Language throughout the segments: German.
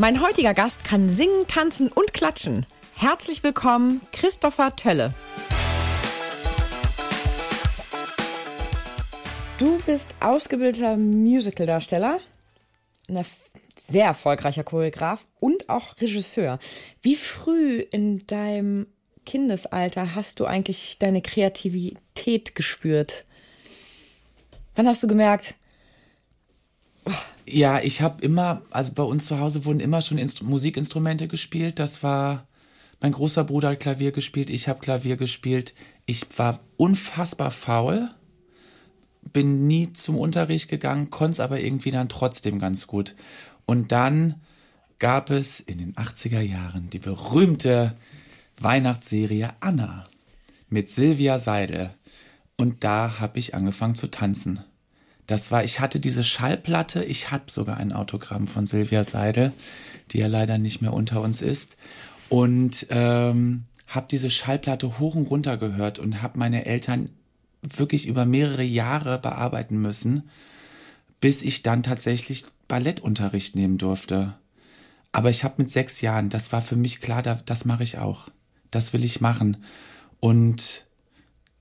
Mein heutiger Gast kann singen, tanzen und klatschen. Herzlich willkommen, Christopher Tölle. Du bist ausgebildeter Musicaldarsteller, ein sehr erfolgreicher Choreograf und auch Regisseur. Wie früh in deinem Kindesalter hast du eigentlich deine Kreativität gespürt? Wann hast du gemerkt, ja, ich habe immer, also bei uns zu Hause wurden immer schon Inst Musikinstrumente gespielt. Das war, mein großer Bruder hat Klavier gespielt, ich habe Klavier gespielt. Ich war unfassbar faul, bin nie zum Unterricht gegangen, konnte es aber irgendwie dann trotzdem ganz gut. Und dann gab es in den 80er Jahren die berühmte Weihnachtsserie Anna mit Silvia Seidel. Und da habe ich angefangen zu tanzen. Das war, ich hatte diese Schallplatte, ich habe sogar ein Autogramm von Silvia Seidel, die ja leider nicht mehr unter uns ist. Und ähm, habe diese Schallplatte hoch und runter gehört und habe meine Eltern wirklich über mehrere Jahre bearbeiten müssen, bis ich dann tatsächlich Ballettunterricht nehmen durfte. Aber ich habe mit sechs Jahren, das war für mich klar, das mache ich auch. Das will ich machen. Und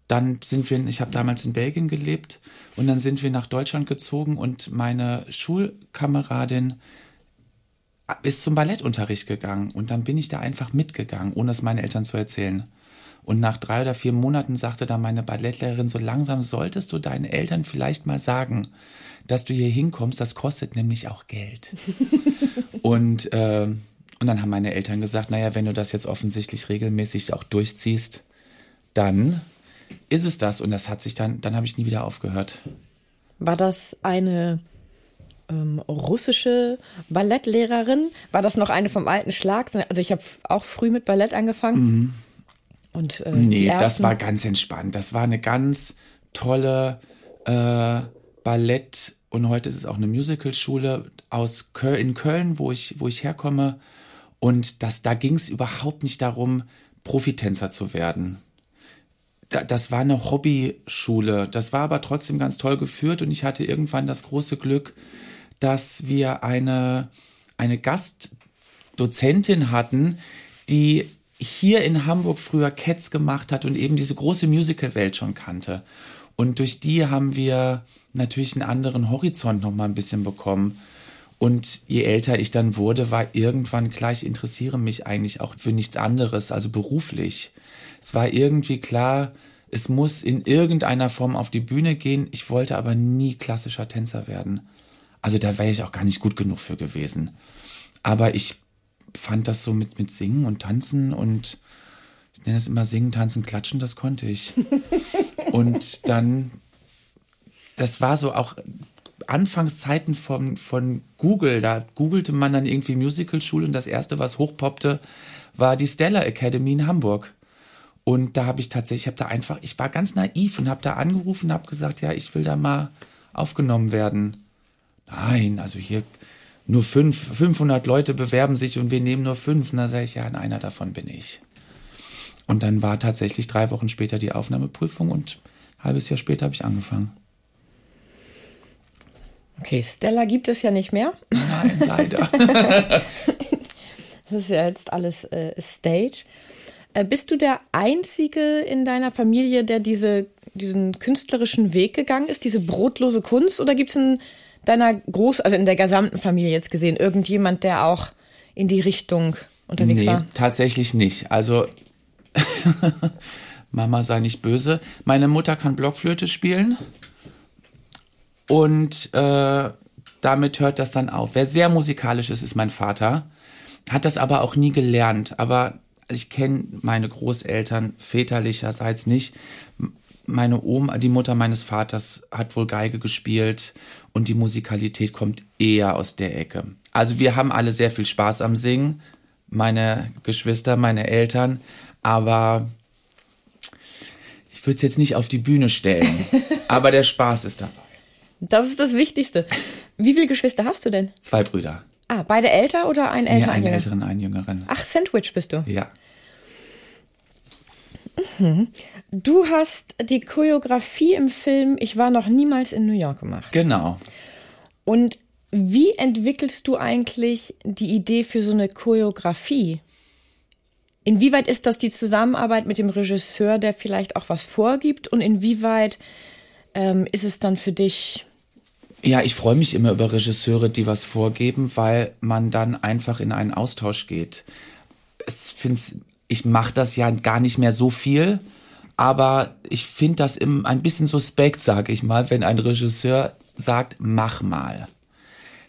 dann sind wir, ich habe damals in Belgien gelebt und dann sind wir nach Deutschland gezogen und meine Schulkameradin ist zum Ballettunterricht gegangen und dann bin ich da einfach mitgegangen, ohne es meinen Eltern zu erzählen. Und nach drei oder vier Monaten sagte dann meine Ballettlehrerin, so langsam solltest du deinen Eltern vielleicht mal sagen, dass du hier hinkommst, das kostet nämlich auch Geld. und, äh, und dann haben meine Eltern gesagt, naja, wenn du das jetzt offensichtlich regelmäßig auch durchziehst, dann ist es das. Und das hat sich dann, dann habe ich nie wieder aufgehört. War das eine ähm, russische Ballettlehrerin? War das noch eine vom alten Schlag? Also ich habe auch früh mit Ballett angefangen. Mhm. Und, äh, nee, das war ganz entspannt. Das war eine ganz tolle äh, Ballett- und heute ist es auch eine Musicalschule aus Köln, in Köln, wo ich, wo ich herkomme. Und das, da ging es überhaupt nicht darum, Profitänzer zu werden das war eine Hobbyschule. Das war aber trotzdem ganz toll geführt und ich hatte irgendwann das große Glück, dass wir eine, eine Gastdozentin hatten, die hier in Hamburg früher Cats gemacht hat und eben diese große Musicalwelt schon kannte. Und durch die haben wir natürlich einen anderen Horizont noch mal ein bisschen bekommen. Und je älter ich dann wurde, war irgendwann klar, ich interessiere mich eigentlich auch für nichts anderes, also beruflich. Es war irgendwie klar, es muss in irgendeiner Form auf die Bühne gehen. Ich wollte aber nie klassischer Tänzer werden. Also da wäre ich auch gar nicht gut genug für gewesen. Aber ich fand das so mit, mit Singen und Tanzen und ich nenne es immer Singen, Tanzen, Klatschen, das konnte ich. und dann, das war so auch Anfangszeiten von, von Google. Da googelte man dann irgendwie Musicalschule und das erste, was hochpoppte, war die Stella Academy in Hamburg. Und da habe ich tatsächlich, ich habe da einfach, ich war ganz naiv und habe da angerufen und habe gesagt, ja, ich will da mal aufgenommen werden. Nein, also hier nur fünf, 500 Leute bewerben sich und wir nehmen nur fünf. Und da sage ich, ja, einer davon bin ich. Und dann war tatsächlich drei Wochen später die Aufnahmeprüfung und ein halbes Jahr später habe ich angefangen. Okay, Stella gibt es ja nicht mehr. Nein, leider. das ist ja jetzt alles äh, Stage. Äh, bist du der Einzige in deiner Familie, der diese, diesen künstlerischen Weg gegangen ist, diese brotlose Kunst? Oder gibt es in deiner Groß-, also in der gesamten Familie jetzt gesehen, irgendjemand, der auch in die Richtung unterwegs nee, war? Tatsächlich nicht. Also Mama sei nicht böse. Meine Mutter kann Blockflöte spielen und äh, damit hört das dann auf. Wer sehr musikalisch ist, ist mein Vater. Hat das aber auch nie gelernt. Aber ich kenne meine Großeltern väterlicherseits nicht. Meine Oma, die Mutter meines Vaters, hat wohl Geige gespielt und die Musikalität kommt eher aus der Ecke. Also wir haben alle sehr viel Spaß am Singen. meine Geschwister, meine Eltern, aber ich würde es jetzt nicht auf die Bühne stellen. aber der Spaß ist dabei. Das ist das Wichtigste. Wie viele Geschwister hast du denn? Zwei Brüder. Ah, beide älter oder ein älter? Ja, einen älteren, einen jüngeren. Ach, Sandwich bist du? Ja. Mhm. Du hast die Choreografie im Film Ich war noch niemals in New York gemacht. Genau. Und wie entwickelst du eigentlich die Idee für so eine Choreografie? Inwieweit ist das die Zusammenarbeit mit dem Regisseur, der vielleicht auch was vorgibt? Und inwieweit ähm, ist es dann für dich? Ja, ich freue mich immer über Regisseure, die was vorgeben, weil man dann einfach in einen Austausch geht. ich mache das ja gar nicht mehr so viel, aber ich finde das im, ein bisschen suspekt, sage ich mal, wenn ein Regisseur sagt, mach mal.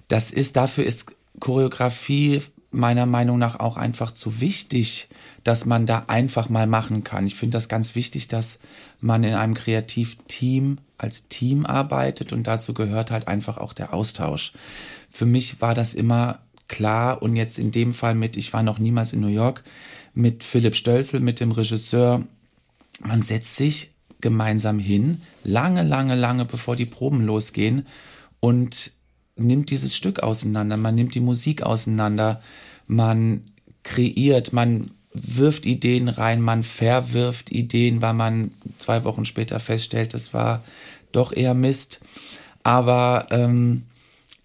Das ist, dafür ist Choreografie meiner Meinung nach auch einfach zu wichtig, dass man da einfach mal machen kann. Ich finde das ganz wichtig, dass man in einem Kreativteam als Team arbeitet und dazu gehört halt einfach auch der Austausch. Für mich war das immer klar und jetzt in dem Fall mit, ich war noch niemals in New York, mit Philipp Stölzel, mit dem Regisseur, man setzt sich gemeinsam hin, lange, lange, lange bevor die Proben losgehen und nimmt dieses Stück auseinander, man nimmt die Musik auseinander, man kreiert, man wirft Ideen rein, man verwirft Ideen, weil man zwei Wochen später feststellt, das war doch eher Mist. Aber ähm,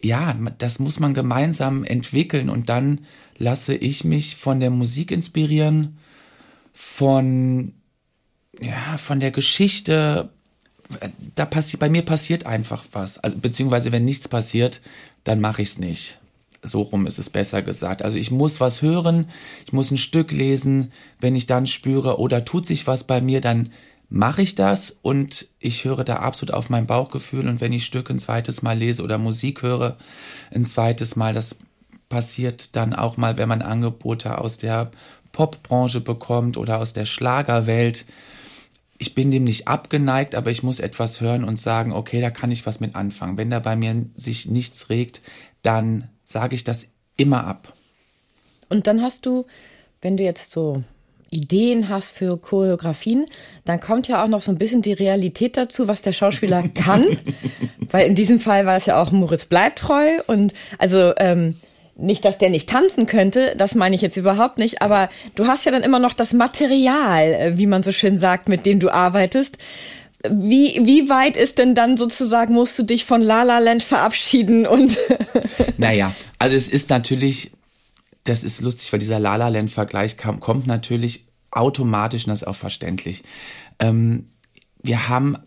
ja, das muss man gemeinsam entwickeln und dann lasse ich mich von der Musik inspirieren, von ja, von der Geschichte. Da passiert bei mir passiert einfach was. Also beziehungsweise wenn nichts passiert, dann mache ich es nicht. So rum ist es besser gesagt. Also ich muss was hören, ich muss ein Stück lesen. Wenn ich dann spüre, oder oh, tut sich was bei mir, dann mache ich das und ich höre da absolut auf mein Bauchgefühl. Und wenn ich Stück ein zweites Mal lese oder Musik höre, ein zweites Mal, das passiert dann auch mal, wenn man Angebote aus der Popbranche bekommt oder aus der Schlagerwelt. Ich bin dem nicht abgeneigt, aber ich muss etwas hören und sagen, okay, da kann ich was mit anfangen. Wenn da bei mir sich nichts regt, dann sage ich das immer ab. Und dann hast du, wenn du jetzt so Ideen hast für Choreografien, dann kommt ja auch noch so ein bisschen die Realität dazu, was der Schauspieler kann. Weil in diesem Fall war es ja auch Moritz bleibt treu und also ähm, nicht, dass der nicht tanzen könnte, das meine ich jetzt überhaupt nicht, aber du hast ja dann immer noch das Material, äh, wie man so schön sagt, mit dem du arbeitest. Wie, wie weit ist denn dann sozusagen, musst du dich von La La Land verabschieden und? naja, also es ist natürlich, das ist lustig, weil dieser La La Land Vergleich kam, kommt natürlich automatisch und das ist auch verständlich. Ähm, wir haben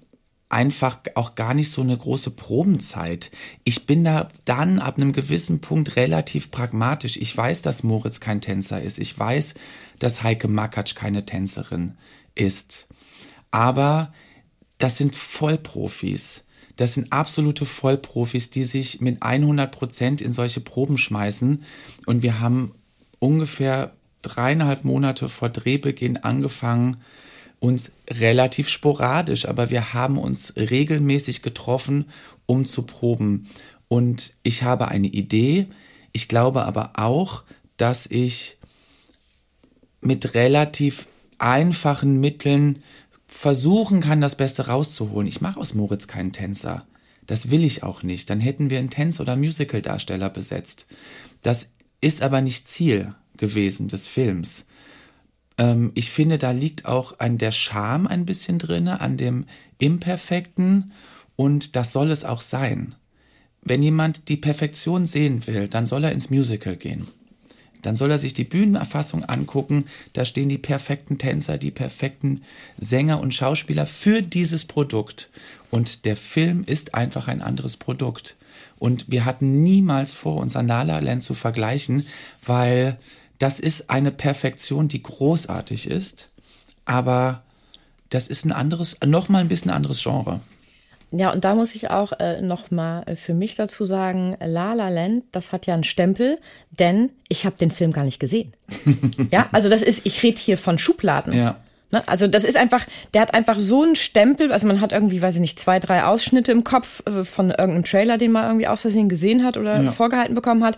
einfach auch gar nicht so eine große Probenzeit. Ich bin da dann ab einem gewissen Punkt relativ pragmatisch. Ich weiß, dass Moritz kein Tänzer ist. Ich weiß, dass Heike Makatsch keine Tänzerin ist. Aber das sind Vollprofis. Das sind absolute Vollprofis, die sich mit 100 Prozent in solche Proben schmeißen. Und wir haben ungefähr dreieinhalb Monate vor Drehbeginn angefangen, uns relativ sporadisch, aber wir haben uns regelmäßig getroffen, um zu proben. Und ich habe eine Idee. Ich glaube aber auch, dass ich mit relativ einfachen Mitteln versuchen kann, das Beste rauszuholen. Ich mache aus Moritz keinen Tänzer. Das will ich auch nicht. Dann hätten wir einen Tänz- oder Musicaldarsteller besetzt. Das ist aber nicht Ziel gewesen des Films. Ähm, ich finde, da liegt auch an der Charme ein bisschen drinne, an dem Imperfekten und das soll es auch sein. Wenn jemand die Perfektion sehen will, dann soll er ins Musical gehen. Dann soll er sich die Bühnenerfassung angucken. Da stehen die perfekten Tänzer, die perfekten Sänger und Schauspieler für dieses Produkt. Und der Film ist einfach ein anderes Produkt. Und wir hatten niemals vor, uns an La La Land zu vergleichen, weil das ist eine Perfektion, die großartig ist. Aber das ist ein anderes, noch mal ein bisschen anderes Genre. Ja, und da muss ich auch äh, noch mal äh, für mich dazu sagen, La La Land, das hat ja einen Stempel, denn ich habe den Film gar nicht gesehen. ja, also das ist, ich rede hier von Schubladen. Ja. Ne? Also das ist einfach, der hat einfach so einen Stempel, also man hat irgendwie, weiß ich nicht, zwei, drei Ausschnitte im Kopf äh, von irgendeinem Trailer, den man irgendwie aus Versehen gesehen hat oder ja. vorgehalten bekommen hat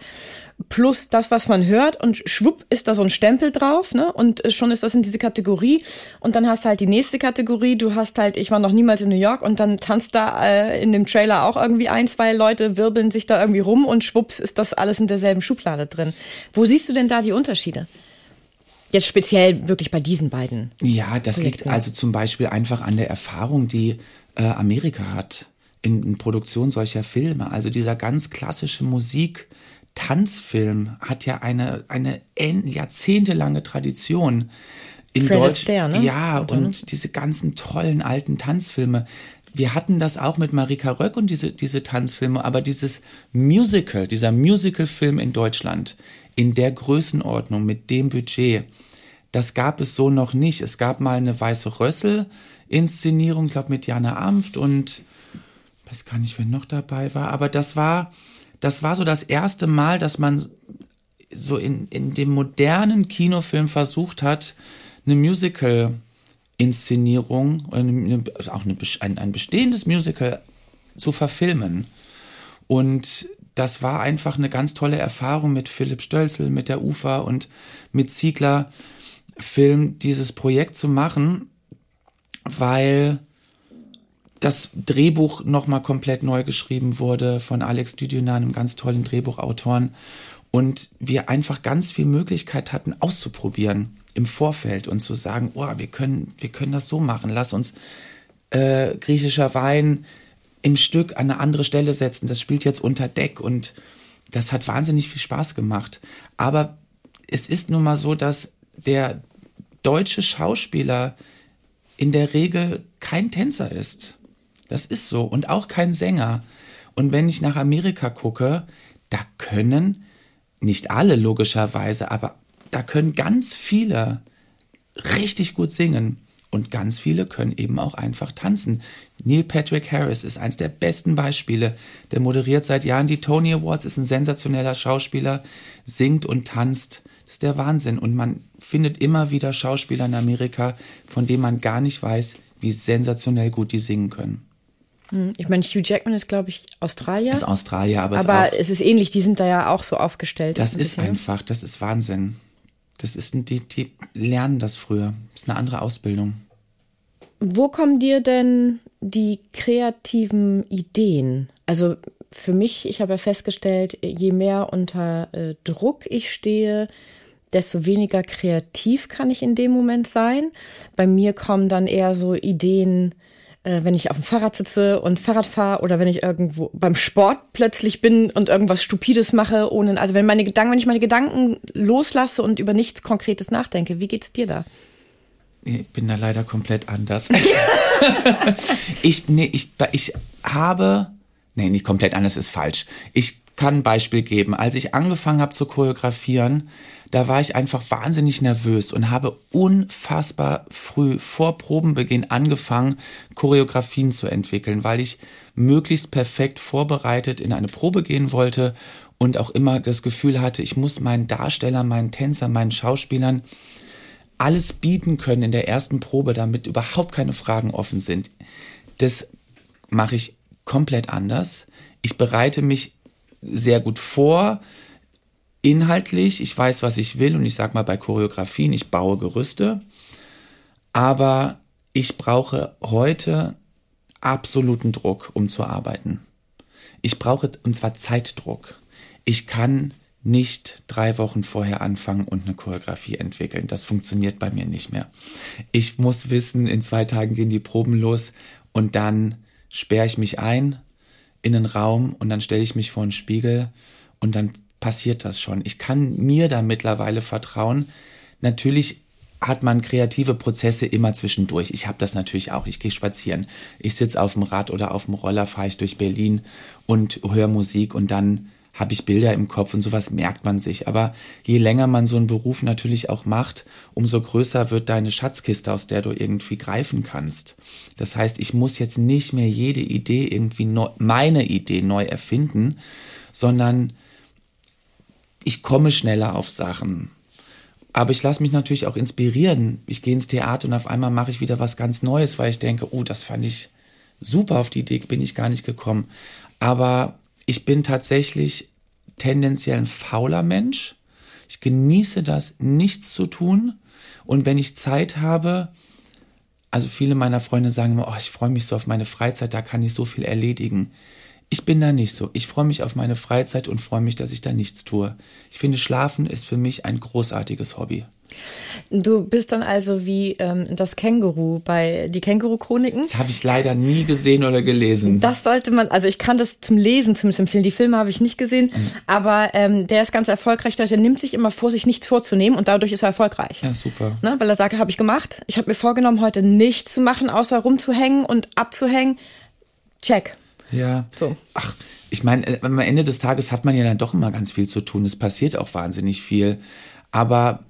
plus das, was man hört und schwupp ist da so ein Stempel drauf, ne? Und äh, schon ist das in diese Kategorie. Und dann hast du halt die nächste Kategorie. Du hast halt, ich war noch niemals in New York und dann tanzt da äh, in dem Trailer auch irgendwie ein, zwei Leute, wirbeln sich da irgendwie rum und schwupps ist das alles in derselben Schublade drin. Wo siehst du denn da die Unterschiede? Jetzt speziell wirklich bei diesen beiden. Ja, das Projekten. liegt also zum Beispiel einfach an der Erfahrung, die äh, Amerika hat in, in Produktion solcher Filme. Also dieser ganz klassische Musik, Tanzfilm hat ja eine, eine jahrzehntelange Tradition. In Fred Deutsch, Astaire, ne? Ja, und diese ganzen tollen alten Tanzfilme. Wir hatten das auch mit Marika Röck und diese, diese Tanzfilme, aber dieses Musical, dieser Musicalfilm in Deutschland, in der Größenordnung, mit dem Budget, das gab es so noch nicht. Es gab mal eine Weiße Rössel-Inszenierung, ich glaube mit Jana Amft und weiß gar nicht, wer noch dabei war, aber das war, das war so das erste Mal, dass man so in, in dem modernen Kinofilm versucht hat, eine Musical-Inszenierung, eine, auch eine, ein, ein bestehendes Musical zu verfilmen. Und das war einfach eine ganz tolle Erfahrung mit Philipp Stölzel, mit der UFA und mit Ziegler Film, dieses Projekt zu machen, weil das Drehbuch nochmal komplett neu geschrieben wurde von Alex Düdüner, einem ganz tollen Drehbuchautoren. Und wir einfach ganz viel Möglichkeit hatten, auszuprobieren im Vorfeld und zu sagen, oh, wir können, wir können das so machen. Lass uns äh, griechischer Wein im Stück an eine andere Stelle setzen. Das spielt jetzt unter Deck und das hat wahnsinnig viel Spaß gemacht. Aber es ist nun mal so, dass der deutsche Schauspieler in der Regel kein Tänzer ist. Das ist so. Und auch kein Sänger. Und wenn ich nach Amerika gucke, da können, nicht alle logischerweise, aber da können ganz viele richtig gut singen. Und ganz viele können eben auch einfach tanzen. Neil Patrick Harris ist eines der besten Beispiele. Der moderiert seit Jahren die Tony Awards, ist ein sensationeller Schauspieler, singt und tanzt. Das ist der Wahnsinn. Und man findet immer wieder Schauspieler in Amerika, von denen man gar nicht weiß, wie sensationell gut die singen können. Hm, ich meine, Hugh Jackman ist, glaube ich, Australier. Ist Australier, aber, aber es ist ähnlich, die sind da ja auch so aufgestellt. Das ist einfach, das ist Wahnsinn. Das ist, die, die lernen das früher. Das ist eine andere Ausbildung. Wo kommen dir denn die kreativen Ideen? Also für mich, ich habe ja festgestellt, je mehr unter äh, Druck ich stehe, desto weniger kreativ kann ich in dem Moment sein. Bei mir kommen dann eher so Ideen, äh, wenn ich auf dem Fahrrad sitze und Fahrrad fahre oder wenn ich irgendwo beim Sport plötzlich bin und irgendwas Stupides mache, ohne, also wenn meine Gedanken, wenn ich meine Gedanken loslasse und über nichts Konkretes nachdenke, wie geht's dir da? Ich bin da leider komplett anders. ich, nee, ich, ich habe, nee, nicht komplett anders ist falsch. Ich kann ein Beispiel geben. Als ich angefangen habe zu choreografieren, da war ich einfach wahnsinnig nervös und habe unfassbar früh vor Probenbeginn angefangen, Choreografien zu entwickeln, weil ich möglichst perfekt vorbereitet in eine Probe gehen wollte und auch immer das Gefühl hatte, ich muss meinen Darstellern, meinen Tänzern, meinen Schauspielern alles bieten können in der ersten Probe, damit überhaupt keine Fragen offen sind. Das mache ich komplett anders. Ich bereite mich sehr gut vor, inhaltlich, ich weiß, was ich will und ich sag mal bei Choreografien, ich baue Gerüste, aber ich brauche heute absoluten Druck, um zu arbeiten. Ich brauche, und zwar Zeitdruck. Ich kann nicht drei Wochen vorher anfangen und eine Choreografie entwickeln. Das funktioniert bei mir nicht mehr. Ich muss wissen, in zwei Tagen gehen die Proben los und dann sperre ich mich ein in einen Raum und dann stelle ich mich vor einen Spiegel und dann passiert das schon. Ich kann mir da mittlerweile vertrauen. Natürlich hat man kreative Prozesse immer zwischendurch. Ich habe das natürlich auch. Ich gehe spazieren. Ich sitze auf dem Rad oder auf dem Roller, fahre ich durch Berlin und höre Musik und dann habe ich Bilder im Kopf und sowas merkt man sich. Aber je länger man so einen Beruf natürlich auch macht, umso größer wird deine Schatzkiste, aus der du irgendwie greifen kannst. Das heißt, ich muss jetzt nicht mehr jede Idee irgendwie neu, meine Idee neu erfinden, sondern ich komme schneller auf Sachen. Aber ich lasse mich natürlich auch inspirieren. Ich gehe ins Theater und auf einmal mache ich wieder was ganz Neues, weil ich denke, oh, das fand ich super, auf die Idee bin ich gar nicht gekommen. Aber ich bin tatsächlich tendenziell ein fauler Mensch. Ich genieße das, nichts zu tun. Und wenn ich Zeit habe, also viele meiner Freunde sagen immer, oh, ich freue mich so auf meine Freizeit, da kann ich so viel erledigen. Ich bin da nicht so. Ich freue mich auf meine Freizeit und freue mich, dass ich da nichts tue. Ich finde, Schlafen ist für mich ein großartiges Hobby. Du bist dann also wie ähm, das Känguru bei die Känguru-Chroniken. Das habe ich leider nie gesehen oder gelesen. Das sollte man, also ich kann das zum Lesen zumindest empfehlen. Die Filme habe ich nicht gesehen, mhm. aber ähm, der ist ganz erfolgreich. Der nimmt sich immer vor, sich nichts vorzunehmen und dadurch ist er erfolgreich. Ja, super. Ne? Weil er sagt, habe ich gemacht. Ich habe mir vorgenommen, heute nichts zu machen, außer rumzuhängen und abzuhängen. Check. Ja. So. Ach, ich meine, äh, am Ende des Tages hat man ja dann doch immer ganz viel zu tun. Es passiert auch wahnsinnig viel. Aber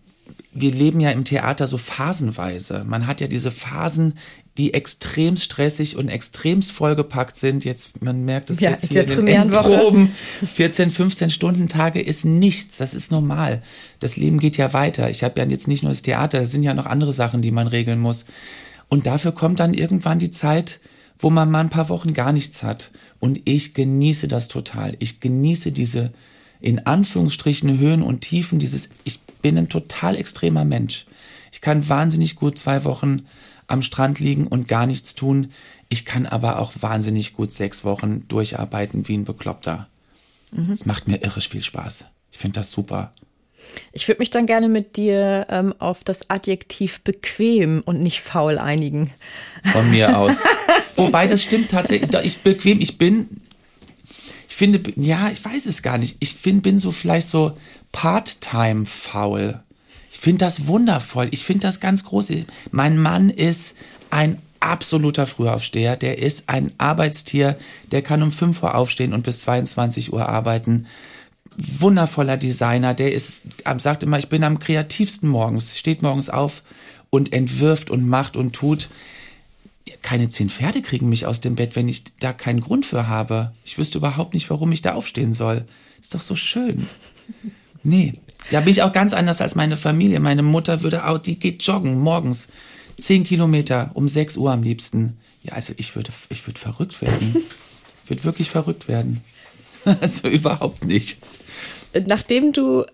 wir leben ja im Theater so phasenweise. Man hat ja diese Phasen, die extrem stressig und extrem vollgepackt sind. Jetzt, man merkt es ja, jetzt hier in den Endproben. 14, 15 Stunden Tage ist nichts. Das ist normal. Das Leben geht ja weiter. Ich habe ja jetzt nicht nur das Theater, es sind ja noch andere Sachen, die man regeln muss. Und dafür kommt dann irgendwann die Zeit, wo man mal ein paar Wochen gar nichts hat. Und ich genieße das total. Ich genieße diese, in Anführungsstrichen, Höhen und Tiefen, dieses, ich bin ein total extremer Mensch. Ich kann wahnsinnig gut zwei Wochen am Strand liegen und gar nichts tun. Ich kann aber auch wahnsinnig gut sechs Wochen durcharbeiten wie ein Bekloppter. Mhm. Es mhm. macht mir irrisch viel Spaß. Ich finde das super. Ich würde mich dann gerne mit dir ähm, auf das Adjektiv bequem und nicht faul einigen. Von mir aus. Wobei das stimmt tatsächlich. Ich bequem, ich bin. Finde, ja, ich weiß es gar nicht. Ich find, bin so vielleicht so part-time faul. Ich finde das wundervoll. Ich finde das ganz groß. Mein Mann ist ein absoluter Frühaufsteher. Der ist ein Arbeitstier. Der kann um 5 Uhr aufstehen und bis 22 Uhr arbeiten wundervoller Designer, der ist, sagt immer, ich bin am kreativsten morgens, steht morgens auf und entwirft und macht und tut. Keine zehn Pferde kriegen mich aus dem Bett, wenn ich da keinen Grund für habe. Ich wüsste überhaupt nicht, warum ich da aufstehen soll. Ist doch so schön. Nee, da bin ich auch ganz anders als meine Familie. Meine Mutter würde auch, die geht joggen morgens. Zehn Kilometer um sechs Uhr am liebsten. Ja, also ich würde, ich würde verrückt werden. Ich würde wirklich verrückt werden. Also überhaupt nicht. Nachdem du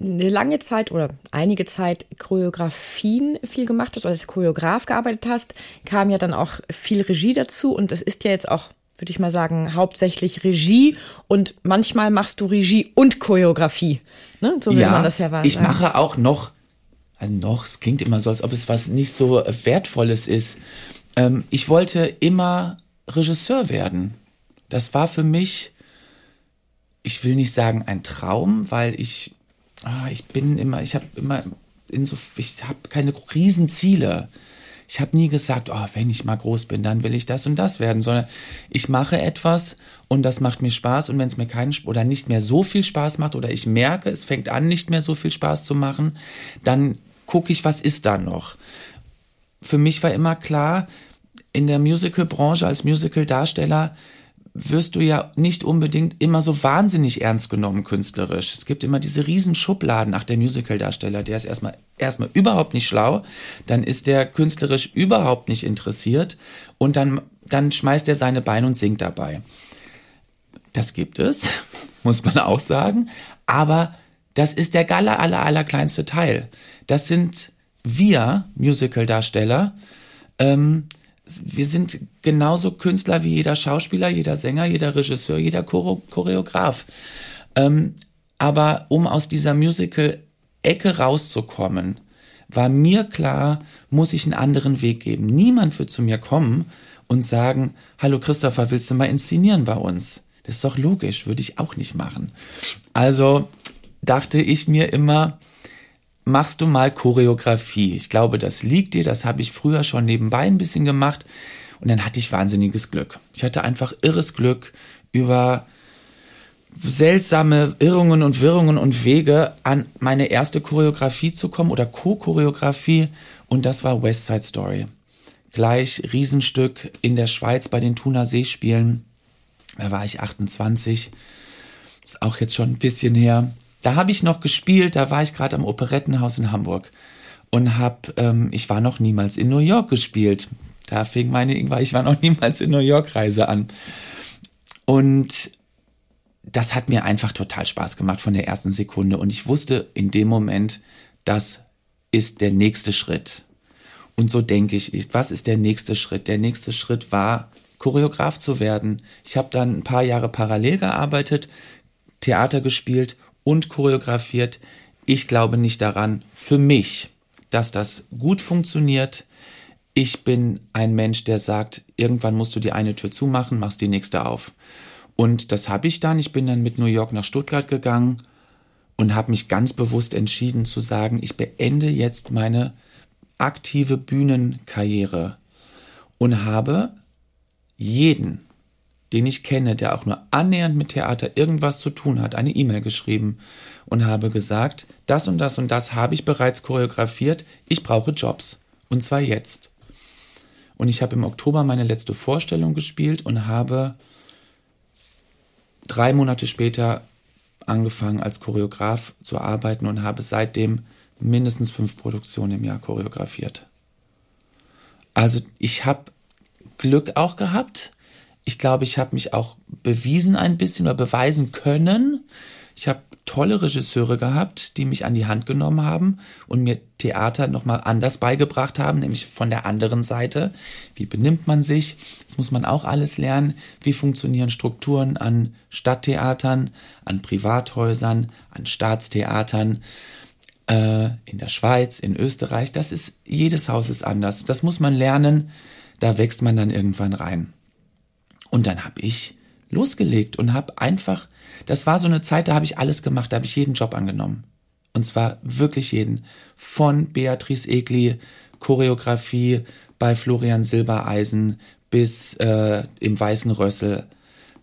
eine lange Zeit oder einige Zeit Choreografien viel gemacht hast oder als Choreograf gearbeitet hast, kam ja dann auch viel Regie dazu und es ist ja jetzt auch, würde ich mal sagen, hauptsächlich Regie und manchmal machst du Regie und Choreografie. Ne? So will ja, man das ja wahrnehmen. Ich mache auch noch, also noch, es klingt immer so, als ob es was nicht so Wertvolles ist. Ähm, ich wollte immer Regisseur werden. Das war für mich ich will nicht sagen ein Traum, weil ich, ah, ich bin immer, ich habe immer in so, ich habe keine Riesenziele. Ich habe nie gesagt, oh, wenn ich mal groß bin, dann will ich das und das werden, sondern ich mache etwas und das macht mir Spaß und wenn es mir keinen oder nicht mehr so viel Spaß macht oder ich merke, es fängt an, nicht mehr so viel Spaß zu machen, dann gucke ich, was ist da noch. Für mich war immer klar, in der Musical-Branche als Musical-Darsteller wirst du ja nicht unbedingt immer so wahnsinnig ernst genommen künstlerisch. Es gibt immer diese riesen Schubladen. Ach, der Musical-Darsteller, der ist erstmal, erstmal überhaupt nicht schlau, dann ist der künstlerisch überhaupt nicht interessiert und dann, dann schmeißt er seine Beine und singt dabei. Das gibt es, muss man auch sagen, aber das ist der aller, aller, aller kleinste Teil. Das sind wir Musical-Darsteller, ähm, wir sind genauso Künstler wie jeder Schauspieler, jeder Sänger, jeder Regisseur, jeder Choreograf. Ähm, aber um aus dieser Musical-Ecke rauszukommen, war mir klar, muss ich einen anderen Weg geben. Niemand wird zu mir kommen und sagen, hallo Christopher, willst du mal inszenieren bei uns? Das ist doch logisch, würde ich auch nicht machen. Also dachte ich mir immer, machst du mal Choreografie. Ich glaube, das liegt dir, das habe ich früher schon nebenbei ein bisschen gemacht und dann hatte ich wahnsinniges Glück. Ich hatte einfach irres Glück über seltsame Irrungen und Wirrungen und Wege an meine erste Choreografie zu kommen oder Co-Choreografie und das war West Side Story. Gleich Riesenstück in der Schweiz bei den Thuner Seespielen. Da war ich 28, ist auch jetzt schon ein bisschen her. Da habe ich noch gespielt, da war ich gerade am Operettenhaus in Hamburg und habe, ähm, ich war noch niemals in New York gespielt. Da fing meine, ich war noch niemals in New York Reise an. Und das hat mir einfach total Spaß gemacht von der ersten Sekunde. Und ich wusste in dem Moment, das ist der nächste Schritt. Und so denke ich, was ist der nächste Schritt? Der nächste Schritt war, Choreograf zu werden. Ich habe dann ein paar Jahre parallel gearbeitet, Theater gespielt und choreografiert. Ich glaube nicht daran, für mich, dass das gut funktioniert. Ich bin ein Mensch, der sagt, irgendwann musst du die eine Tür zumachen, machst die nächste auf. Und das habe ich dann. Ich bin dann mit New York nach Stuttgart gegangen und habe mich ganz bewusst entschieden zu sagen, ich beende jetzt meine aktive Bühnenkarriere und habe jeden, den ich kenne, der auch nur annähernd mit Theater irgendwas zu tun hat, eine E-Mail geschrieben und habe gesagt, das und das und das habe ich bereits choreografiert, ich brauche Jobs. Und zwar jetzt. Und ich habe im Oktober meine letzte Vorstellung gespielt und habe drei Monate später angefangen als Choreograf zu arbeiten und habe seitdem mindestens fünf Produktionen im Jahr choreografiert. Also ich habe Glück auch gehabt. Ich glaube, ich habe mich auch bewiesen ein bisschen oder beweisen können. Ich habe tolle Regisseure gehabt, die mich an die Hand genommen haben und mir Theater nochmal anders beigebracht haben, nämlich von der anderen Seite. Wie benimmt man sich? Das muss man auch alles lernen. Wie funktionieren Strukturen an Stadttheatern, an Privathäusern, an Staatstheatern? Äh, in der Schweiz, in Österreich, das ist, jedes Haus ist anders. Das muss man lernen, da wächst man dann irgendwann rein. Und dann habe ich losgelegt und habe einfach, das war so eine Zeit, da habe ich alles gemacht, da habe ich jeden Job angenommen. Und zwar wirklich jeden. Von Beatrice Egli, Choreografie bei Florian Silbereisen bis äh, im Weißen Rössel,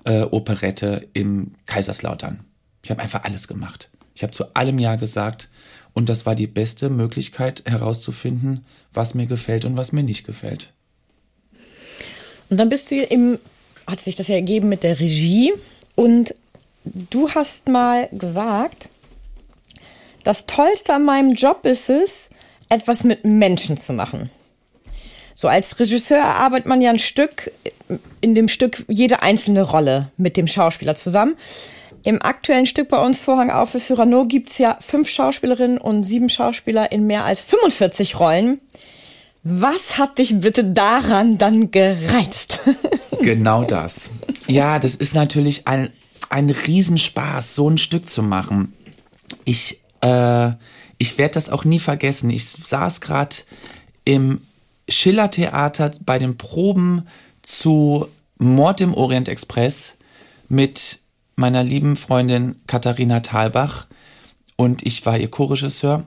äh, Operette im Kaiserslautern. Ich habe einfach alles gemacht. Ich habe zu allem Ja gesagt und das war die beste Möglichkeit herauszufinden, was mir gefällt und was mir nicht gefällt. Und dann bist du im hat sich das ja ergeben mit der Regie. Und du hast mal gesagt, das Tollste an meinem Job ist es, etwas mit Menschen zu machen. So als Regisseur erarbeitet man ja ein Stück, in dem Stück jede einzelne Rolle mit dem Schauspieler zusammen. Im aktuellen Stück bei uns Vorhang auf für Cyrano gibt es ja fünf Schauspielerinnen und sieben Schauspieler in mehr als 45 Rollen. Was hat dich bitte daran dann gereizt? Genau das. Ja, das ist natürlich ein, ein Riesenspaß, so ein Stück zu machen. Ich, äh, ich werde das auch nie vergessen. Ich saß gerade im Schiller-Theater bei den Proben zu Mord im Orient Express mit meiner lieben Freundin Katharina Thalbach und ich war ihr Co-Regisseur.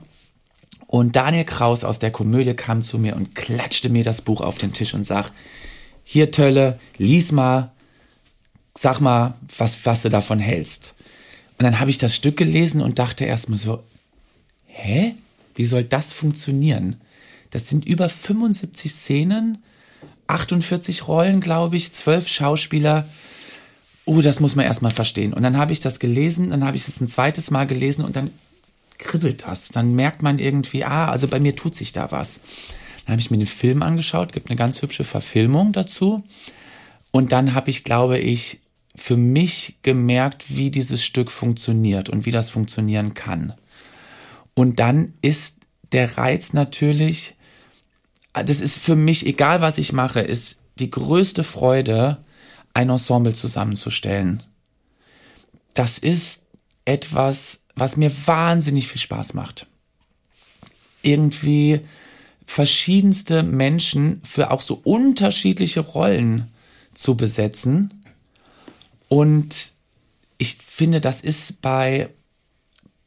Und Daniel Kraus aus der Komödie kam zu mir und klatschte mir das Buch auf den Tisch und sagt, hier Tölle, lies mal, sag mal, was, was du davon hältst. Und dann habe ich das Stück gelesen und dachte erstmal so, hä? Wie soll das funktionieren? Das sind über 75 Szenen, 48 Rollen, glaube ich, 12 Schauspieler. Oh, das muss man erstmal verstehen. Und dann habe ich das gelesen, dann habe ich es ein zweites Mal gelesen und dann kribbelt das. Dann merkt man irgendwie, ah, also bei mir tut sich da was. Dann habe ich mir den Film angeschaut, gibt eine ganz hübsche Verfilmung dazu. Und dann habe ich, glaube ich, für mich gemerkt, wie dieses Stück funktioniert und wie das funktionieren kann. Und dann ist der Reiz natürlich, das ist für mich, egal was ich mache, ist die größte Freude, ein Ensemble zusammenzustellen. Das ist etwas, was mir wahnsinnig viel Spaß macht. Irgendwie verschiedenste Menschen für auch so unterschiedliche Rollen zu besetzen. Und ich finde, das ist bei,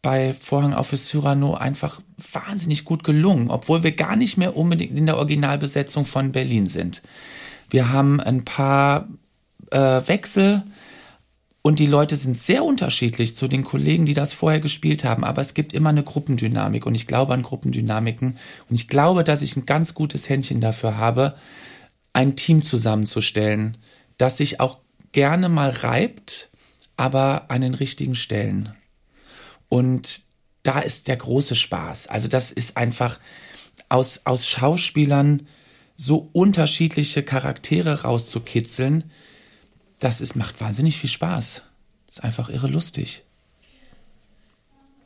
bei Vorhang auf für Cyrano einfach wahnsinnig gut gelungen, obwohl wir gar nicht mehr unbedingt in der Originalbesetzung von Berlin sind. Wir haben ein paar äh, Wechsel, und die Leute sind sehr unterschiedlich zu den Kollegen, die das vorher gespielt haben. Aber es gibt immer eine Gruppendynamik und ich glaube an Gruppendynamiken. Und ich glaube, dass ich ein ganz gutes Händchen dafür habe, ein Team zusammenzustellen, das sich auch gerne mal reibt, aber an den richtigen Stellen. Und da ist der große Spaß. Also das ist einfach aus, aus Schauspielern so unterschiedliche Charaktere rauszukitzeln, das ist, macht wahnsinnig viel Spaß. ist einfach irre lustig.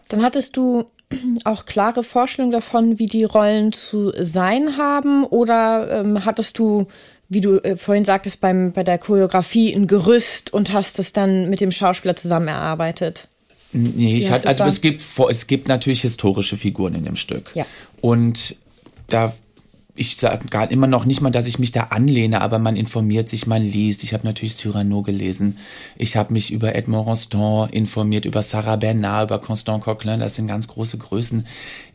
Dann hattest du auch klare Vorstellungen davon, wie die Rollen zu sein haben? Oder ähm, hattest du, wie du äh, vorhin sagtest, beim, bei der Choreografie ein Gerüst und hast es dann mit dem Schauspieler zusammen erarbeitet? Nee, ich hatte, also es gibt, es gibt natürlich historische Figuren in dem Stück. Ja. Und da ich sage gar immer noch nicht mal, dass ich mich da anlehne, aber man informiert sich, man liest. Ich habe natürlich Cyrano gelesen. Ich habe mich über Edmond Rostand informiert, über Sarah Bernard, über Constant Coquelin. Das sind ganz große Größen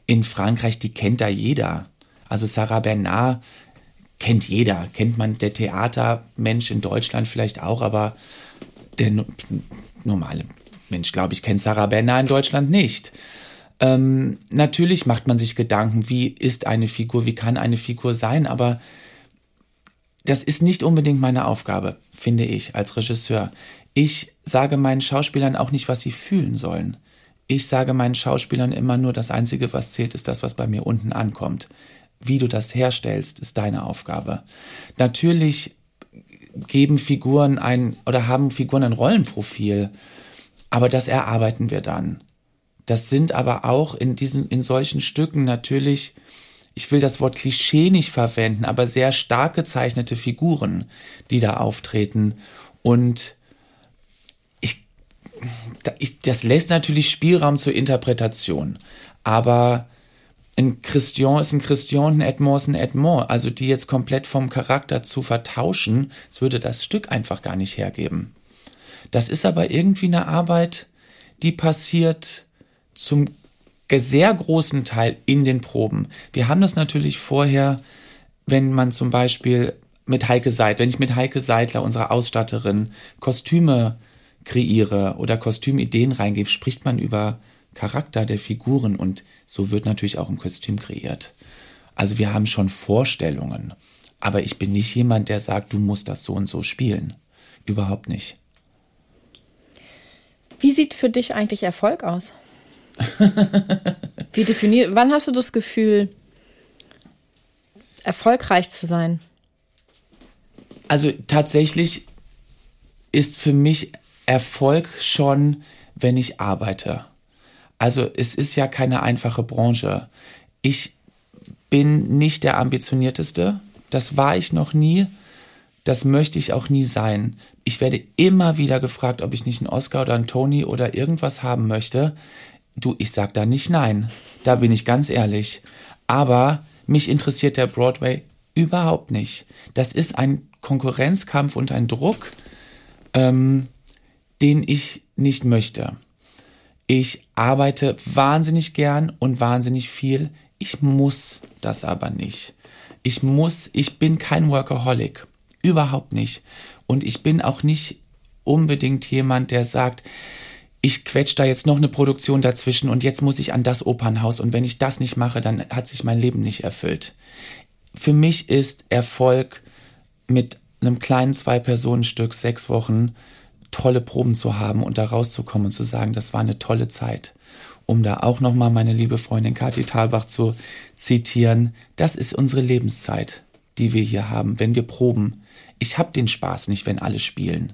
in Frankreich, die kennt da jeder. Also Sarah Bernard kennt jeder. Kennt man der Theatermensch in Deutschland vielleicht auch, aber der normale Mensch, glaube ich, kennt Sarah Bernard in Deutschland nicht. Ähm, natürlich macht man sich Gedanken, wie ist eine Figur, wie kann eine Figur sein, aber das ist nicht unbedingt meine Aufgabe, finde ich, als Regisseur. Ich sage meinen Schauspielern auch nicht, was sie fühlen sollen. Ich sage meinen Schauspielern immer nur, das Einzige, was zählt, ist das, was bei mir unten ankommt. Wie du das herstellst, ist deine Aufgabe. Natürlich geben Figuren ein oder haben Figuren ein Rollenprofil, aber das erarbeiten wir dann. Das sind aber auch in diesen, in solchen Stücken natürlich, ich will das Wort Klischee nicht verwenden, aber sehr stark gezeichnete Figuren, die da auftreten. Und ich, das lässt natürlich Spielraum zur Interpretation. Aber ein Christian ist ein Christian, ein Edmond ist ein Edmond. Also die jetzt komplett vom Charakter zu vertauschen, das würde das Stück einfach gar nicht hergeben. Das ist aber irgendwie eine Arbeit, die passiert zum sehr großen Teil in den Proben. Wir haben das natürlich vorher, wenn man zum Beispiel mit Heike Seidler, wenn ich mit Heike Seidler, unserer Ausstatterin, Kostüme kreiere oder Kostümideen reingebe, spricht man über Charakter der Figuren und so wird natürlich auch ein Kostüm kreiert. Also wir haben schon Vorstellungen, aber ich bin nicht jemand, der sagt, du musst das so und so spielen. Überhaupt nicht. Wie sieht für dich eigentlich Erfolg aus? Wie definiert, wann hast du das Gefühl, erfolgreich zu sein? Also tatsächlich ist für mich Erfolg schon, wenn ich arbeite. Also es ist ja keine einfache Branche. Ich bin nicht der ambitionierteste. Das war ich noch nie. Das möchte ich auch nie sein. Ich werde immer wieder gefragt, ob ich nicht einen Oscar oder einen Tony oder irgendwas haben möchte. Du, ich sag da nicht nein. Da bin ich ganz ehrlich. Aber mich interessiert der Broadway überhaupt nicht. Das ist ein Konkurrenzkampf und ein Druck, ähm, den ich nicht möchte. Ich arbeite wahnsinnig gern und wahnsinnig viel. Ich muss das aber nicht. Ich muss, ich bin kein Workaholic. Überhaupt nicht. Und ich bin auch nicht unbedingt jemand, der sagt, ich quetsch da jetzt noch eine Produktion dazwischen und jetzt muss ich an das Opernhaus und wenn ich das nicht mache, dann hat sich mein Leben nicht erfüllt. Für mich ist Erfolg mit einem kleinen Zwei-Personen-Stück sechs Wochen tolle Proben zu haben und da rauszukommen und zu sagen, das war eine tolle Zeit. Um da auch nochmal meine liebe Freundin Kathi Thalbach zu zitieren, das ist unsere Lebenszeit, die wir hier haben, wenn wir proben. Ich hab den Spaß nicht, wenn alle spielen.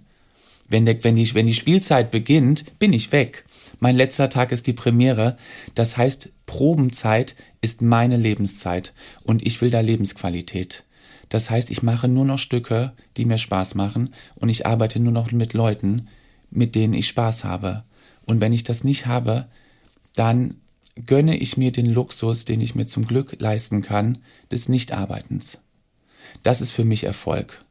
Wenn, der, wenn, die, wenn die Spielzeit beginnt, bin ich weg. Mein letzter Tag ist die Premiere. Das heißt, Probenzeit ist meine Lebenszeit und ich will da Lebensqualität. Das heißt, ich mache nur noch Stücke, die mir Spaß machen und ich arbeite nur noch mit Leuten, mit denen ich Spaß habe. Und wenn ich das nicht habe, dann gönne ich mir den Luxus, den ich mir zum Glück leisten kann, des Nichtarbeitens. Das ist für mich Erfolg.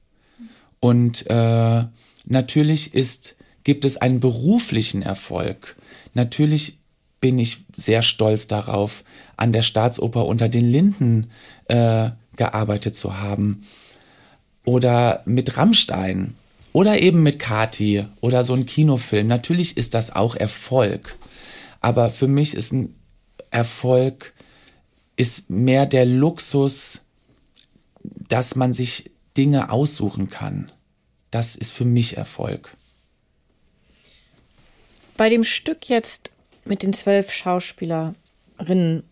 Und äh, Natürlich ist, gibt es einen beruflichen Erfolg. Natürlich bin ich sehr stolz darauf, an der Staatsoper unter den Linden äh, gearbeitet zu haben. Oder mit Rammstein. Oder eben mit Kati oder so ein Kinofilm. Natürlich ist das auch Erfolg. Aber für mich ist ein Erfolg ist mehr der Luxus, dass man sich Dinge aussuchen kann. Das ist für mich Erfolg. Bei dem Stück jetzt mit den zwölf Schauspielerinnen,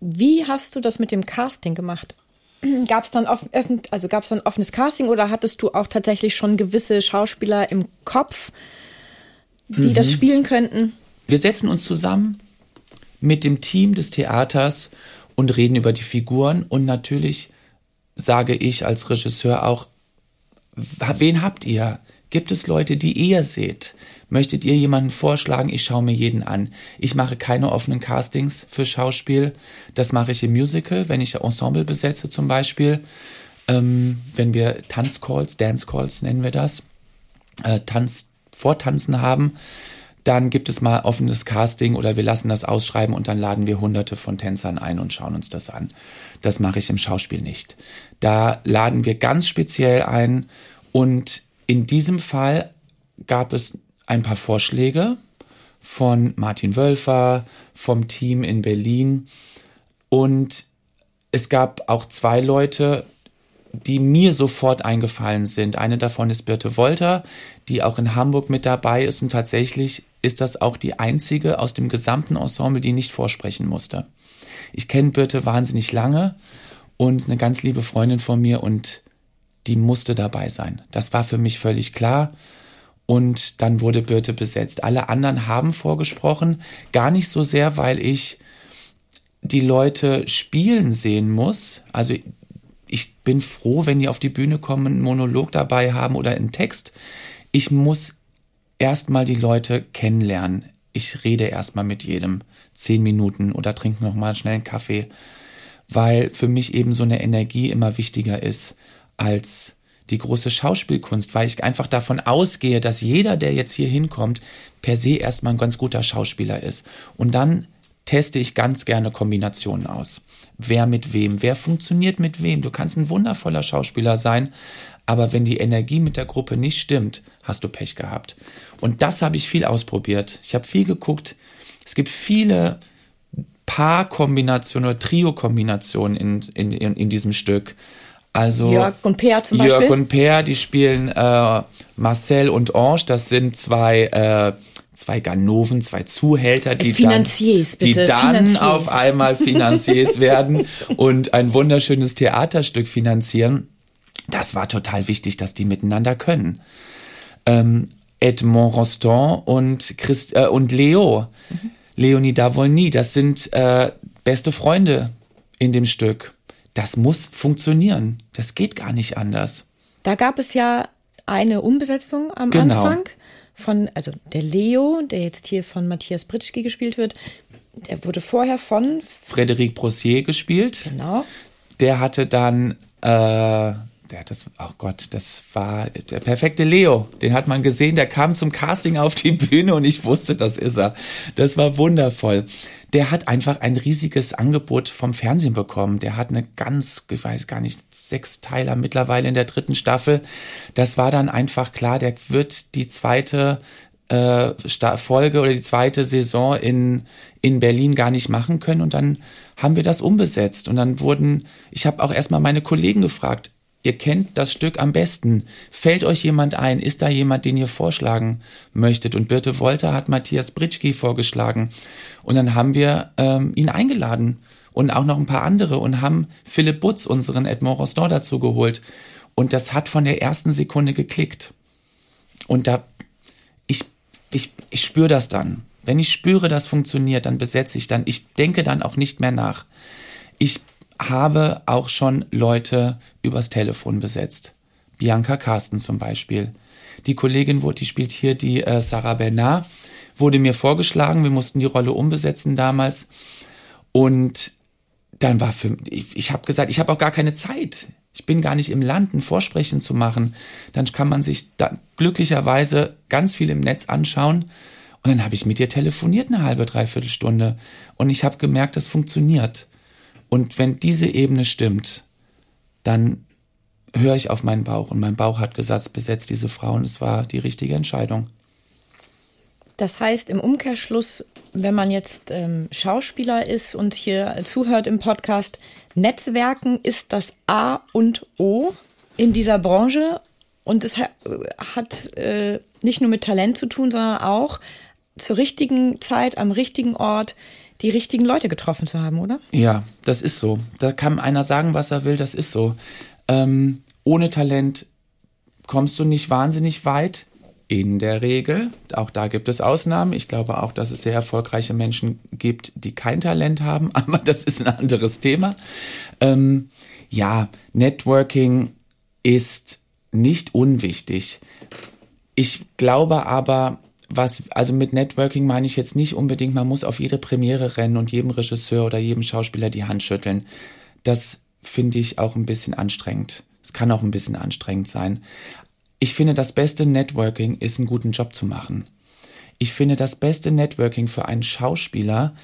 wie hast du das mit dem Casting gemacht? Gab es dann, also dann offenes Casting oder hattest du auch tatsächlich schon gewisse Schauspieler im Kopf, die mhm. das spielen könnten? Wir setzen uns zusammen mit dem Team des Theaters und reden über die Figuren und natürlich sage ich als Regisseur auch, wen habt ihr? Gibt es Leute, die ihr seht? Möchtet ihr jemanden vorschlagen? Ich schaue mir jeden an. Ich mache keine offenen Castings für Schauspiel. Das mache ich im Musical, wenn ich Ensemble besetze zum Beispiel. Ähm, wenn wir Tanzcalls, Dancecalls nennen wir das, äh, Tanz, Vortanzen haben, dann gibt es mal offenes Casting oder wir lassen das ausschreiben und dann laden wir hunderte von Tänzern ein und schauen uns das an. Das mache ich im Schauspiel nicht. Da laden wir ganz speziell ein und in diesem Fall gab es ein paar Vorschläge von Martin Wölfer, vom Team in Berlin und es gab auch zwei Leute, die mir sofort eingefallen sind. Eine davon ist Birte Wolter, die auch in Hamburg mit dabei ist und tatsächlich ist das auch die einzige aus dem gesamten Ensemble, die nicht vorsprechen musste. Ich kenne Birte wahnsinnig lange und eine ganz liebe Freundin von mir und die musste dabei sein. Das war für mich völlig klar. Und dann wurde Birte besetzt. Alle anderen haben vorgesprochen, gar nicht so sehr, weil ich die Leute spielen sehen muss. Also ich bin froh, wenn die auf die Bühne kommen, einen Monolog dabei haben oder einen Text. Ich muss erstmal die Leute kennenlernen. Ich rede erstmal mit jedem zehn Minuten oder trinke nochmal schnell einen Kaffee, weil für mich eben so eine Energie immer wichtiger ist als die große Schauspielkunst, weil ich einfach davon ausgehe, dass jeder, der jetzt hier hinkommt, per se erstmal ein ganz guter Schauspieler ist. Und dann teste ich ganz gerne Kombinationen aus. Wer mit wem, wer funktioniert mit wem. Du kannst ein wundervoller Schauspieler sein, aber wenn die Energie mit der Gruppe nicht stimmt, hast du Pech gehabt. Und das habe ich viel ausprobiert. Ich habe viel geguckt. Es gibt viele Paarkombinationen oder Trio-Kombinationen in, in, in, in diesem Stück. Also Jörg und Peer zum Beispiel. Jörg und Peer, die spielen äh, Marcel und Ange. Das sind zwei äh, zwei Ganoven, zwei Zuhälter, die Finanziers, dann, die dann Finanziers. auf einmal Finanziers werden und ein wunderschönes Theaterstück finanzieren. Das war total wichtig, dass die miteinander können. Ähm, Edmond Rostand und, Christ, äh, und Leo, mhm. Leonie Davolny, das sind äh, beste Freunde in dem Stück das muss funktionieren. Das geht gar nicht anders. Da gab es ja eine Umbesetzung am genau. Anfang von, also der Leo, der jetzt hier von Matthias Britschke gespielt wird, der wurde vorher von Frédéric Brossier gespielt. Genau. Der hatte dann, äh, der hat das, oh Gott, das war der perfekte Leo. Den hat man gesehen, der kam zum Casting auf die Bühne und ich wusste, das ist er. Das war wundervoll der hat einfach ein riesiges Angebot vom Fernsehen bekommen. Der hat eine ganz, ich weiß gar nicht, sechs Teiler mittlerweile in der dritten Staffel. Das war dann einfach klar, der wird die zweite äh, Folge oder die zweite Saison in, in Berlin gar nicht machen können. Und dann haben wir das umbesetzt. Und dann wurden, ich habe auch erstmal meine Kollegen gefragt, Ihr kennt das Stück am besten. Fällt euch jemand ein? Ist da jemand, den ihr vorschlagen möchtet? Und Birte Wolter hat Matthias Britschki vorgeschlagen. Und dann haben wir ähm, ihn eingeladen und auch noch ein paar andere und haben Philipp Butz, unseren Edmond Rostand, dazu geholt. Und das hat von der ersten Sekunde geklickt. Und da, ich, ich, ich spüre das dann. Wenn ich spüre, das funktioniert, dann besetze ich dann. Ich denke dann auch nicht mehr nach. Ich habe auch schon Leute übers Telefon besetzt. Bianca Carsten zum Beispiel. Die Kollegin, die spielt hier die äh, Sarah Bernard, wurde mir vorgeschlagen. Wir mussten die Rolle umbesetzen damals. Und dann war für ich, ich habe gesagt, ich habe auch gar keine Zeit. Ich bin gar nicht im Land, ein Vorsprechen zu machen. Dann kann man sich da glücklicherweise ganz viel im Netz anschauen. Und dann habe ich mit ihr telefoniert eine halbe, dreiviertel Stunde. Und ich habe gemerkt, das funktioniert. Und wenn diese Ebene stimmt, dann höre ich auf meinen Bauch. Und mein Bauch hat gesagt, besetzt diese Frau. Und es war die richtige Entscheidung. Das heißt im Umkehrschluss, wenn man jetzt ähm, Schauspieler ist und hier zuhört im Podcast, Netzwerken ist das A und O in dieser Branche. Und es hat, äh, nicht nur mit Talent zu tun, sondern auch zur richtigen Zeit am richtigen Ort die richtigen Leute getroffen zu haben, oder? Ja, das ist so. Da kann einer sagen, was er will, das ist so. Ähm, ohne Talent kommst du nicht wahnsinnig weit. in der Regel, auch da gibt es Ausnahmen. Ich glaube auch, dass es sehr erfolgreiche Menschen gibt, die kein Talent haben, aber das ist ein anderes Thema. Ähm, ja, Networking ist nicht unwichtig. Ich glaube aber, was, also mit Networking meine ich jetzt nicht unbedingt, man muss auf jede Premiere rennen und jedem Regisseur oder jedem Schauspieler die Hand schütteln. Das finde ich auch ein bisschen anstrengend. Es kann auch ein bisschen anstrengend sein. Ich finde, das beste Networking ist, einen guten Job zu machen. Ich finde, das beste Networking für einen Schauspieler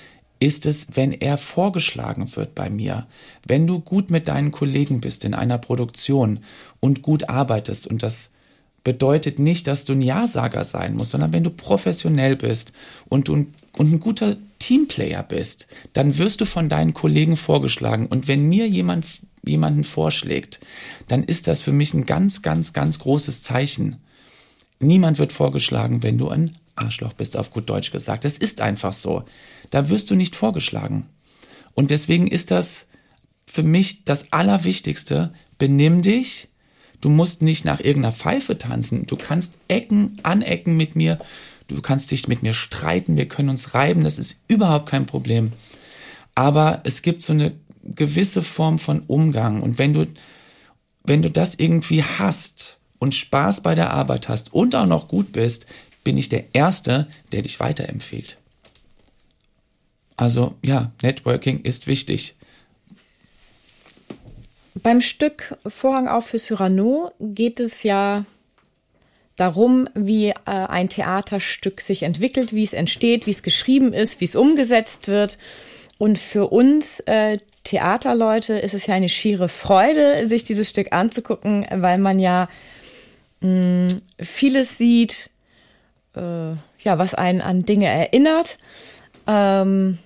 ist es, wenn er vorgeschlagen wird bei mir. Wenn du gut mit deinen Kollegen bist in einer Produktion und gut arbeitest und das bedeutet nicht, dass du ein Ja-Sager sein musst, sondern wenn du professionell bist und ein, und ein guter Teamplayer bist, dann wirst du von deinen Kollegen vorgeschlagen. Und wenn mir jemand jemanden vorschlägt, dann ist das für mich ein ganz, ganz, ganz großes Zeichen. Niemand wird vorgeschlagen, wenn du ein Arschloch bist, auf gut Deutsch gesagt. Das ist einfach so. Da wirst du nicht vorgeschlagen. Und deswegen ist das für mich das Allerwichtigste. Benimm dich. Du musst nicht nach irgendeiner Pfeife tanzen. Du kannst Ecken, anecken mit mir. Du kannst dich mit mir streiten. Wir können uns reiben. Das ist überhaupt kein Problem. Aber es gibt so eine gewisse Form von Umgang. Und wenn du, wenn du das irgendwie hast und Spaß bei der Arbeit hast und auch noch gut bist, bin ich der Erste, der dich weiterempfiehlt. Also ja, Networking ist wichtig. Beim Stück Vorhang auf für Cyrano geht es ja darum, wie äh, ein Theaterstück sich entwickelt, wie es entsteht, wie es geschrieben ist, wie es umgesetzt wird. Und für uns äh, Theaterleute ist es ja eine schiere Freude, sich dieses Stück anzugucken, weil man ja mh, mm, vieles sieht, äh, ja, was einen an Dinge erinnert. Ähm,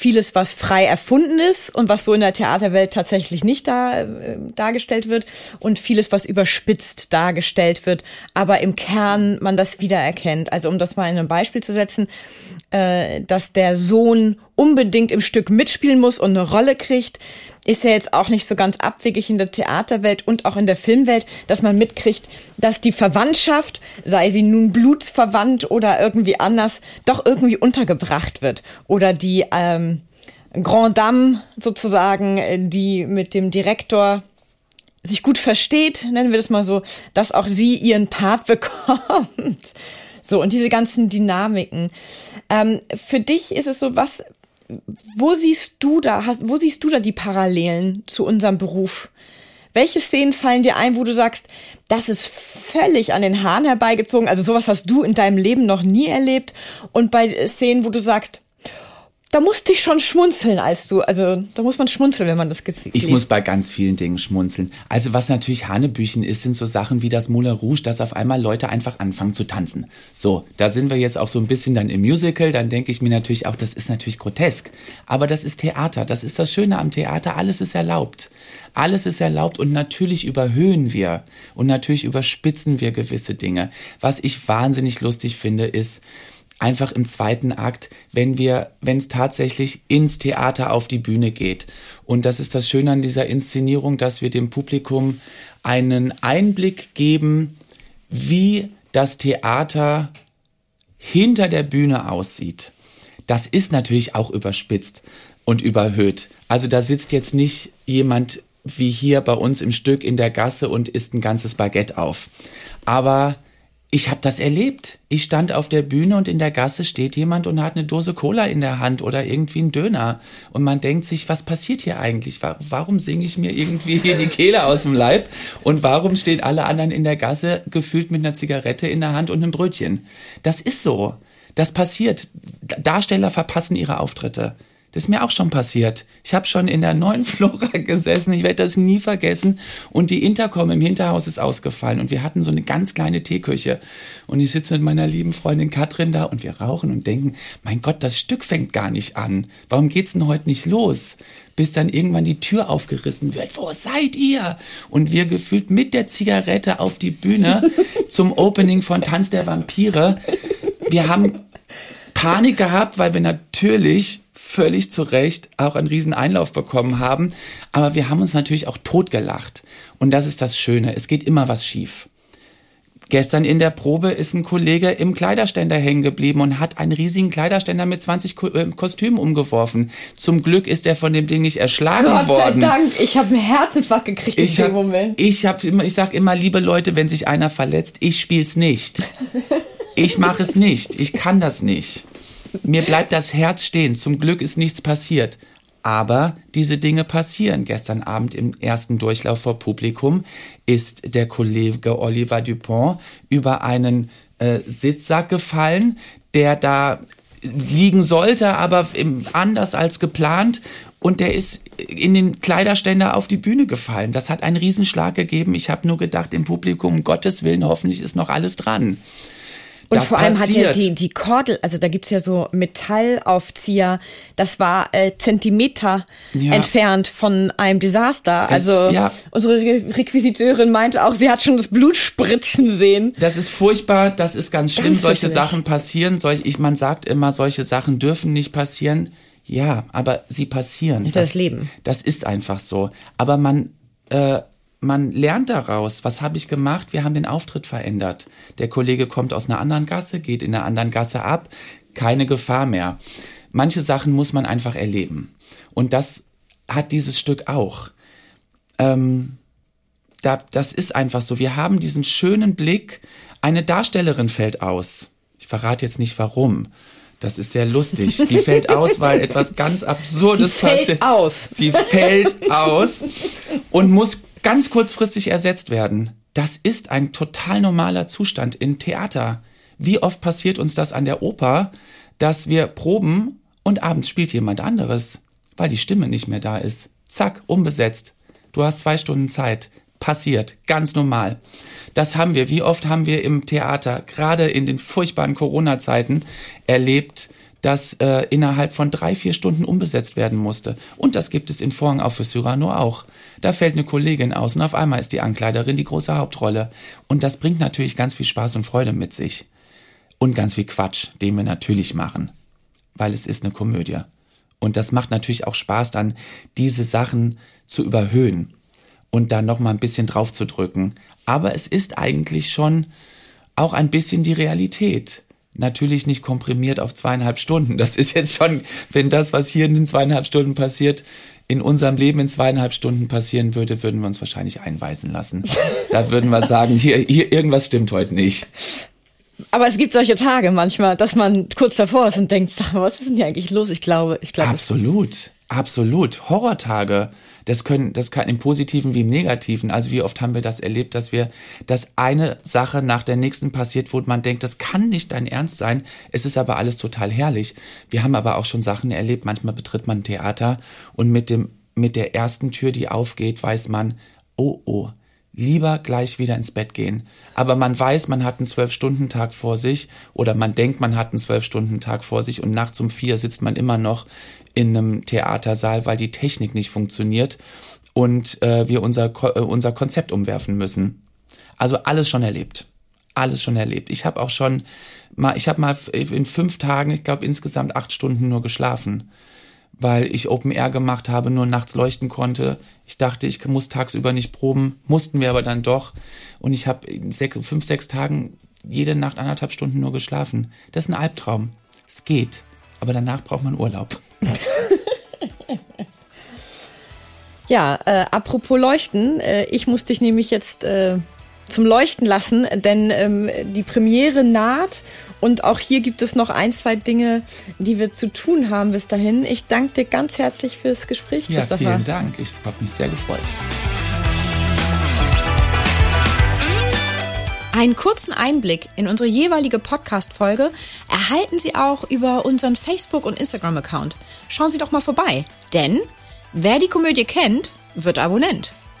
vieles, was frei erfunden ist und was so in der Theaterwelt tatsächlich nicht da, äh, dargestellt wird und vieles, was überspitzt dargestellt wird, aber im Kern man das wiedererkennt. Also um das mal in ein Beispiel zu setzen, äh, dass der Sohn unbedingt im Stück mitspielen muss und eine Rolle kriegt, ist ja jetzt auch nicht so ganz abwegig in der Theaterwelt und auch in der Filmwelt, dass man mitkriegt, dass die Verwandtschaft, sei sie nun blutsverwandt oder irgendwie anders, doch irgendwie untergebracht wird. Oder die ähm, Grand Dame sozusagen, die mit dem Direktor sich gut versteht, nennen wir das mal so, dass auch sie ihren Part bekommt. So, und diese ganzen Dynamiken. Ähm, für dich ist es so, was, wo siehst du da, wo siehst du da die Parallelen zu unserem Beruf? Welche Szenen fallen dir ein, wo du sagst, das ist völlig an den Haaren herbeigezogen? Also sowas hast du in deinem Leben noch nie erlebt. Und bei Szenen, wo du sagst, da musste ich schon schmunzeln, als du, also da muss man schmunzeln, wenn man das gezielt Ich muss bei ganz vielen Dingen schmunzeln. Also was natürlich Hanebüchen ist, sind so Sachen wie das Moulin Rouge, dass auf einmal Leute einfach anfangen zu tanzen. So, da sind wir jetzt auch so ein bisschen dann im Musical, dann denke ich mir natürlich auch, das ist natürlich grotesk. Aber das ist Theater, das ist das Schöne am Theater, alles ist erlaubt. Alles ist erlaubt und natürlich überhöhen wir und natürlich überspitzen wir gewisse Dinge. Was ich wahnsinnig lustig finde, ist, einfach im zweiten Akt, wenn wir, wenn es tatsächlich ins Theater auf die Bühne geht. Und das ist das Schöne an dieser Inszenierung, dass wir dem Publikum einen Einblick geben, wie das Theater hinter der Bühne aussieht. Das ist natürlich auch überspitzt und überhöht. Also da sitzt jetzt nicht jemand wie hier bei uns im Stück in der Gasse und isst ein ganzes Baguette auf. Aber ich habe das erlebt. Ich stand auf der Bühne und in der Gasse steht jemand und hat eine Dose Cola in der Hand oder irgendwie einen Döner. Und man denkt sich, was passiert hier eigentlich? Warum singe ich mir irgendwie hier die Kehle aus dem Leib? Und warum stehen alle anderen in der Gasse gefühlt mit einer Zigarette in der Hand und einem Brötchen? Das ist so. Das passiert. Darsteller verpassen ihre Auftritte. Das ist mir auch schon passiert. Ich habe schon in der neuen Flora gesessen, ich werde das nie vergessen. Und die Intercom im Hinterhaus ist ausgefallen. Und wir hatten so eine ganz kleine Teeküche. Und ich sitze mit meiner lieben Freundin Katrin da und wir rauchen und denken, mein Gott, das Stück fängt gar nicht an. Warum geht's denn heute nicht los? Bis dann irgendwann die Tür aufgerissen wird. Wo seid ihr? Und wir gefühlt mit der Zigarette auf die Bühne zum Opening von Tanz der Vampire. Wir haben Panik gehabt, weil wir natürlich völlig zu Recht auch einen riesen Einlauf bekommen haben. Aber wir haben uns natürlich auch totgelacht. Und das ist das Schöne. Es geht immer was schief. Gestern in der Probe ist ein Kollege im Kleiderständer hängen geblieben und hat einen riesigen Kleiderständer mit 20 Ko äh, Kostümen umgeworfen. Zum Glück ist er von dem Ding nicht erschlagen Gott worden. Gott sei Dank, ich habe einen Herzinfarkt gekriegt ich in dem Moment. Ich habe immer, ich sag immer, liebe Leute, wenn sich einer verletzt, ich spiel's nicht. Ich mache es nicht. Ich kann das nicht. Mir bleibt das Herz stehen. Zum Glück ist nichts passiert. Aber diese Dinge passieren. Gestern Abend im ersten Durchlauf vor Publikum ist der Kollege Oliver Dupont über einen äh, Sitzsack gefallen, der da liegen sollte, aber anders als geplant. Und der ist in den Kleiderständer auf die Bühne gefallen. Das hat einen Riesenschlag gegeben. Ich habe nur gedacht im Publikum, um Gottes Willen, hoffentlich ist noch alles dran. Und das vor allem passiert. hat ja die, die Kordel, also da gibt's ja so Metallaufzieher, das war äh, Zentimeter ja. entfernt von einem Desaster. Es, also ja. unsere Requisiteurin meinte auch, sie hat schon das Blut spritzen sehen. Das ist furchtbar, das ist ganz schlimm, ganz solche Sachen passieren. Solch, ich, man sagt immer, solche Sachen dürfen nicht passieren. Ja, aber sie passieren. Das ist das, Leben. Das ist einfach so. Aber man äh, man lernt daraus, was habe ich gemacht? Wir haben den Auftritt verändert. Der Kollege kommt aus einer anderen Gasse, geht in einer anderen Gasse ab, keine Gefahr mehr. Manche Sachen muss man einfach erleben. Und das hat dieses Stück auch. Ähm, da, das ist einfach so. Wir haben diesen schönen Blick, eine Darstellerin fällt aus. Ich verrate jetzt nicht warum. Das ist sehr lustig. Die fällt aus, weil etwas ganz Absurdes passiert. Sie fällt aus. Sie fällt aus und muss ganz kurzfristig ersetzt werden. Das ist ein total normaler Zustand in Theater. Wie oft passiert uns das an der Oper, dass wir proben und abends spielt jemand anderes, weil die Stimme nicht mehr da ist. Zack, umbesetzt. Du hast zwei Stunden Zeit. Passiert. Ganz normal. Das haben wir. Wie oft haben wir im Theater, gerade in den furchtbaren Corona-Zeiten, erlebt, dass äh, innerhalb von drei, vier Stunden umbesetzt werden musste. Und das gibt es in Vorhang auf für Cyrano auch. Da fällt eine Kollegin aus und auf einmal ist die Ankleiderin die große Hauptrolle. Und das bringt natürlich ganz viel Spaß und Freude mit sich. Und ganz viel Quatsch, den wir natürlich machen. Weil es ist eine Komödie. Und das macht natürlich auch Spaß, dann diese Sachen zu überhöhen und dann nochmal ein bisschen drauf zu drücken. Aber es ist eigentlich schon auch ein bisschen die Realität natürlich nicht komprimiert auf zweieinhalb Stunden. Das ist jetzt schon, wenn das, was hier in den zweieinhalb Stunden passiert, in unserem Leben in zweieinhalb Stunden passieren würde, würden wir uns wahrscheinlich einweisen lassen. Da würden wir sagen, hier, hier irgendwas stimmt heute nicht. Aber es gibt solche Tage manchmal, dass man kurz davor ist und denkt, was ist denn hier eigentlich los? Ich glaube, ich glaube. Absolut, absolut. Horrortage das können, das kann im Positiven wie im Negativen. Also wie oft haben wir das erlebt, dass wir, dass eine Sache nach der nächsten passiert, wo man denkt, das kann nicht dein Ernst sein. Es ist aber alles total herrlich. Wir haben aber auch schon Sachen erlebt. Manchmal betritt man ein Theater und mit dem, mit der ersten Tür, die aufgeht, weiß man, oh, oh, lieber gleich wieder ins Bett gehen. Aber man weiß, man hat einen Zwölf-Stunden-Tag vor sich oder man denkt, man hat einen Zwölf-Stunden-Tag vor sich und nachts um vier sitzt man immer noch in einem Theatersaal, weil die Technik nicht funktioniert und äh, wir unser, äh, unser Konzept umwerfen müssen. Also alles schon erlebt. Alles schon erlebt. Ich habe auch schon mal, ich habe mal in fünf Tagen, ich glaube insgesamt acht Stunden nur geschlafen, weil ich Open Air gemacht habe, nur nachts leuchten konnte. Ich dachte, ich muss tagsüber nicht proben, mussten wir aber dann doch. Und ich habe in sechs, fünf, sechs Tagen jede Nacht anderthalb Stunden nur geschlafen. Das ist ein Albtraum. Es geht, aber danach braucht man Urlaub. ja, äh, apropos Leuchten, äh, ich muss dich nämlich jetzt äh, zum Leuchten lassen, denn ähm, die Premiere naht und auch hier gibt es noch ein, zwei Dinge, die wir zu tun haben bis dahin. Ich danke dir ganz herzlich fürs Gespräch, Christopher. Ja, vielen Dank. Ich habe mich sehr gefreut. Einen kurzen Einblick in unsere jeweilige Podcast-Folge erhalten Sie auch über unseren Facebook- und Instagram-Account. Schauen Sie doch mal vorbei, denn wer die Komödie kennt, wird Abonnent.